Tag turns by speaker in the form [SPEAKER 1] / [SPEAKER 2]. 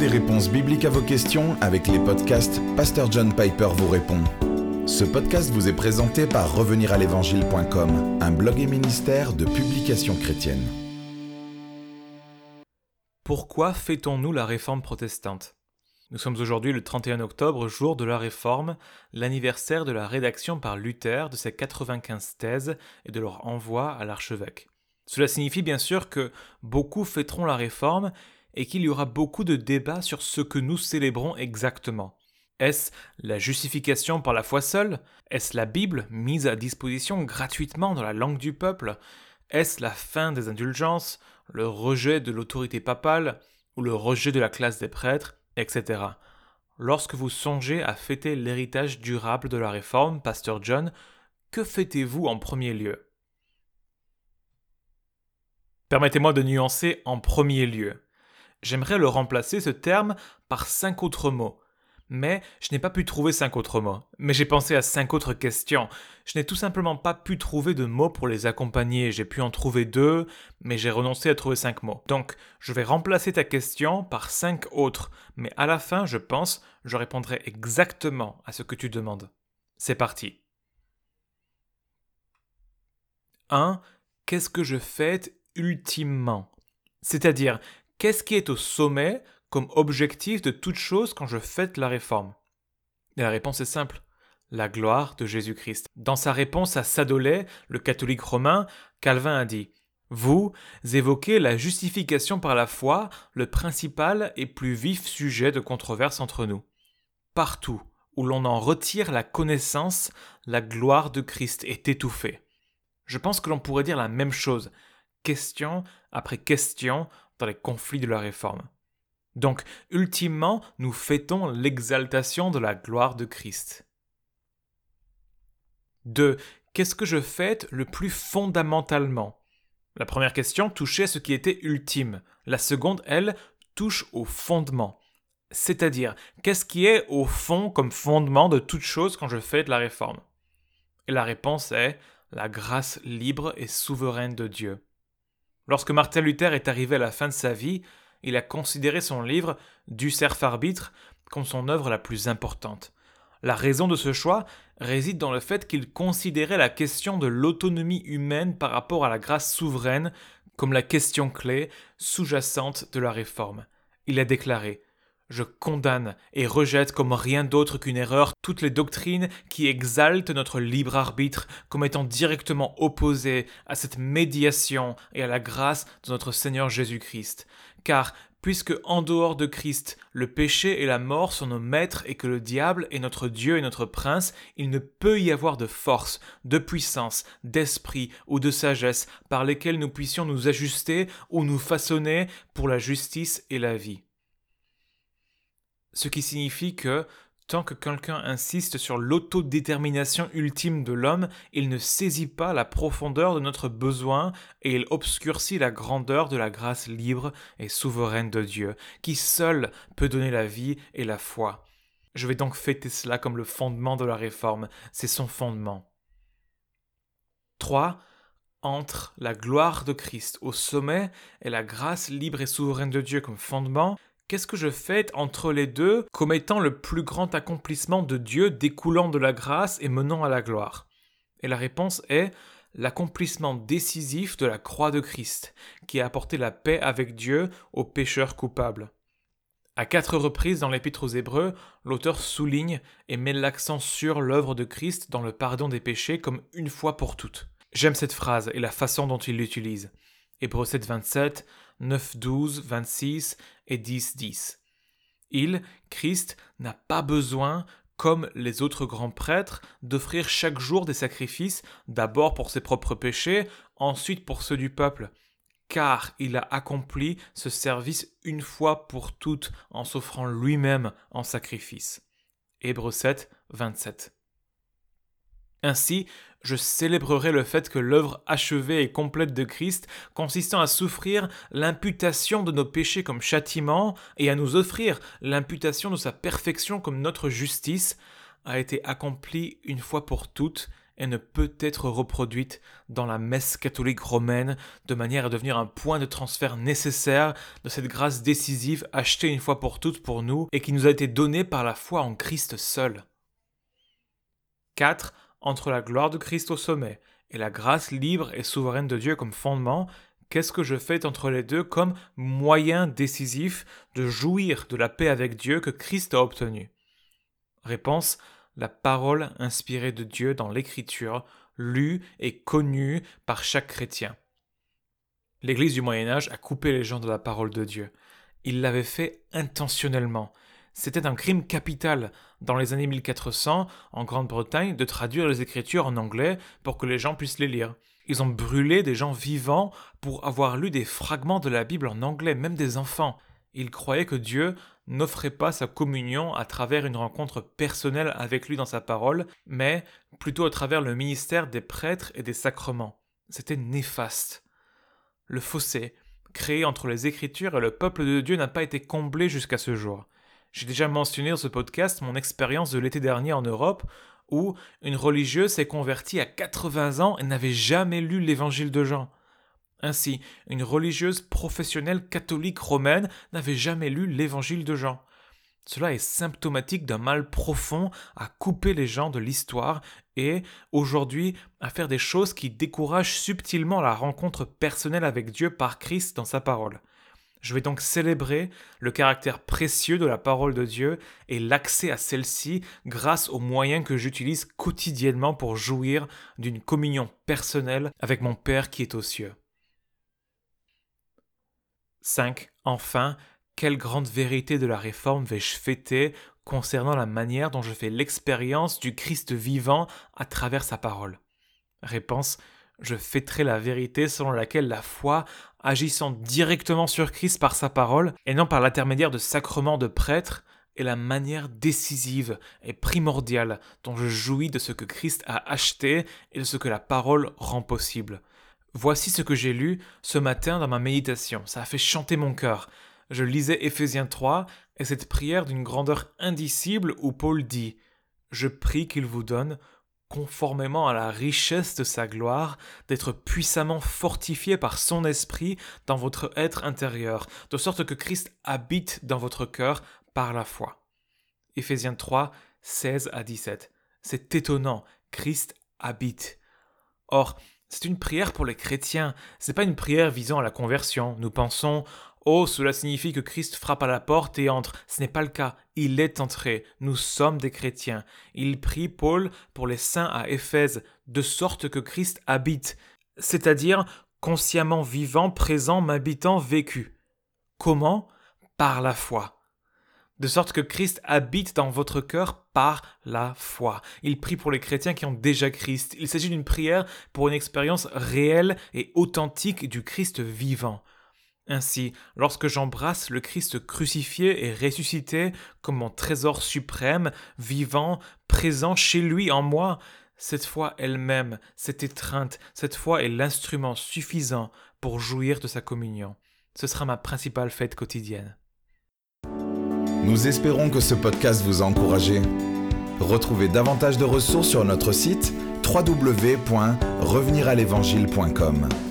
[SPEAKER 1] des réponses bibliques à vos questions avec les podcasts Pasteur John Piper vous répond. Ce podcast vous est présenté par reveniralévangile.com, un blog et ministère de publications chrétiennes.
[SPEAKER 2] Pourquoi fêtons-nous la réforme protestante? Nous sommes aujourd'hui le 31 octobre, jour de la réforme, l'anniversaire de la rédaction par Luther de ses 95 thèses et de leur envoi à l'archevêque. Cela signifie bien sûr que beaucoup fêteront la réforme et qu'il y aura beaucoup de débats sur ce que nous célébrons exactement. Est-ce la justification par la foi seule? Est-ce la Bible mise à disposition gratuitement dans la langue du peuple? Est-ce la fin des indulgences, le rejet de l'autorité papale ou le rejet de la classe des prêtres, etc. Lorsque vous songez à fêter l'héritage durable de la réforme, Pasteur John, que fêtez-vous en premier lieu? Permettez-moi de nuancer en premier lieu. J'aimerais le remplacer ce terme par cinq autres mots. Mais je n'ai pas pu trouver cinq autres mots. Mais j'ai pensé à cinq autres questions. Je n'ai tout simplement pas pu trouver de mots pour les accompagner. J'ai pu en trouver deux, mais j'ai renoncé à trouver cinq mots. Donc, je vais remplacer ta question par cinq autres. Mais à la fin, je pense, je répondrai exactement à ce que tu demandes. C'est parti. 1. Qu'est-ce que je fête ultimement? C'est-à-dire, Qu'est-ce qui est au sommet comme objectif de toute chose quand je fête la réforme? La réponse est simple la gloire de Jésus-Christ. Dans sa réponse à Sadolet, le catholique romain, Calvin a dit Vous évoquez la justification par la foi, le principal et plus vif sujet de controverse entre nous. Partout où l'on en retire la connaissance, la gloire de Christ est étouffée. Je pense que l'on pourrait dire la même chose, question après question, les conflits de la réforme. Donc, ultimement, nous fêtons l'exaltation de la gloire de Christ. 2. Qu'est-ce que je fête le plus fondamentalement? La première question touchait ce qui était ultime. La seconde, elle, touche au fondement. C'est-à-dire, qu'est-ce qui est au fond comme fondement de toute chose quand je fête la réforme? Et la réponse est la grâce libre et souveraine de Dieu. Lorsque Martin Luther est arrivé à la fin de sa vie, il a considéré son livre Du serf arbitre comme son œuvre la plus importante. La raison de ce choix réside dans le fait qu'il considérait la question de l'autonomie humaine par rapport à la grâce souveraine comme la question clé sous-jacente de la réforme. Il a déclaré je condamne et rejette comme rien d'autre qu'une erreur toutes les doctrines qui exaltent notre libre arbitre comme étant directement opposées à cette médiation et à la grâce de notre Seigneur Jésus-Christ. Car puisque en dehors de Christ, le péché et la mort sont nos maîtres et que le diable est notre Dieu et notre prince, il ne peut y avoir de force, de puissance, d'esprit ou de sagesse par lesquelles nous puissions nous ajuster ou nous façonner pour la justice et la vie. Ce qui signifie que tant que quelqu'un insiste sur l'autodétermination ultime de l'homme, il ne saisit pas la profondeur de notre besoin et il obscurcit la grandeur de la grâce libre et souveraine de Dieu, qui seul peut donner la vie et la foi. Je vais donc fêter cela comme le fondement de la réforme, c'est son fondement. 3. Entre la gloire de Christ au sommet et la grâce libre et souveraine de Dieu comme fondement, Qu'est-ce que je fais entre les deux comme étant le plus grand accomplissement de Dieu découlant de la grâce et menant à la gloire? Et la réponse est l'accomplissement décisif de la croix de Christ, qui a apporté la paix avec Dieu aux pécheurs coupables. À quatre reprises dans l'Épître aux Hébreux, l'auteur souligne et met l'accent sur l'œuvre de Christ dans le pardon des péchés comme une fois pour toutes. J'aime cette phrase et la façon dont il l'utilise. Hébreux 7, 27, 9, 12, 26 et 10, 10. Il, Christ, n'a pas besoin, comme les autres grands prêtres, d'offrir chaque jour des sacrifices, d'abord pour ses propres péchés, ensuite pour ceux du peuple, car il a accompli ce service une fois pour toutes en s'offrant lui-même en sacrifice. Hébreux 7, 27. Ainsi, je célébrerai le fait que l'œuvre achevée et complète de Christ, consistant à souffrir l'imputation de nos péchés comme châtiment et à nous offrir l'imputation de sa perfection comme notre justice, a été accomplie une fois pour toutes et ne peut être reproduite dans la messe catholique romaine de manière à devenir un point de transfert nécessaire de cette grâce décisive achetée une fois pour toutes pour nous et qui nous a été donnée par la foi en Christ seul. 4. Entre la gloire de Christ au sommet et la grâce libre et souveraine de Dieu comme fondement, qu'est-ce que je fais entre les deux comme moyen décisif de jouir de la paix avec Dieu que Christ a obtenu Réponse la parole inspirée de Dieu dans l'Écriture, lue et connue par chaque chrétien. L'Église du Moyen Âge a coupé les gens de la parole de Dieu. Il l'avait fait intentionnellement. C'était un crime capital dans les années 1400 en Grande-Bretagne de traduire les Écritures en anglais pour que les gens puissent les lire. Ils ont brûlé des gens vivants pour avoir lu des fragments de la Bible en anglais, même des enfants. Ils croyaient que Dieu n'offrait pas sa communion à travers une rencontre personnelle avec lui dans sa parole, mais plutôt à travers le ministère des prêtres et des sacrements. C'était néfaste. Le fossé, créé entre les Écritures et le peuple de Dieu, n'a pas été comblé jusqu'à ce jour. J'ai déjà mentionné dans ce podcast mon expérience de l'été dernier en Europe, où une religieuse s'est convertie à 80 ans et n'avait jamais lu l'évangile de Jean. Ainsi, une religieuse professionnelle catholique romaine n'avait jamais lu l'évangile de Jean. Cela est symptomatique d'un mal profond à couper les gens de l'histoire et, aujourd'hui, à faire des choses qui découragent subtilement la rencontre personnelle avec Dieu par Christ dans sa parole. Je vais donc célébrer le caractère précieux de la parole de Dieu et l'accès à celle-ci grâce aux moyens que j'utilise quotidiennement pour jouir d'une communion personnelle avec mon Père qui est aux cieux. 5. Enfin, quelle grande vérité de la réforme vais-je fêter concernant la manière dont je fais l'expérience du Christ vivant à travers sa parole? Réponse je fêterai la vérité selon laquelle la foi, agissant directement sur Christ par sa parole, et non par l'intermédiaire de sacrements de prêtres, est la manière décisive et primordiale dont je jouis de ce que Christ a acheté et de ce que la parole rend possible. Voici ce que j'ai lu ce matin dans ma méditation. Ça a fait chanter mon cœur. Je lisais Éphésiens 3 et cette prière d'une grandeur indicible où Paul dit Je prie qu'il vous donne, conformément à la richesse de sa gloire, d'être puissamment fortifié par son esprit dans votre être intérieur, de sorte que Christ habite dans votre cœur par la foi. Éphésiens 3, 16 à 17. C'est étonnant, Christ habite. Or, c'est une prière pour les chrétiens, c'est pas une prière visant à la conversion. Nous pensons Oh, cela signifie que Christ frappe à la porte et entre. Ce n'est pas le cas. Il est entré. Nous sommes des chrétiens. Il prie Paul pour les saints à Éphèse, de sorte que Christ habite, c'est-à-dire consciemment vivant, présent, m'habitant, vécu. Comment? Par la foi de sorte que Christ habite dans votre cœur par la foi. Il prie pour les chrétiens qui ont déjà Christ. Il s'agit d'une prière pour une expérience réelle et authentique du Christ vivant. Ainsi, lorsque j'embrasse le Christ crucifié et ressuscité comme mon trésor suprême, vivant, présent chez lui en moi, cette foi elle-même, cette étreinte, cette foi est l'instrument suffisant pour jouir de sa communion. Ce sera ma principale fête quotidienne.
[SPEAKER 1] Nous espérons que ce podcast vous a encouragé. Retrouvez davantage de ressources sur notre site www.reveniralévangile.com.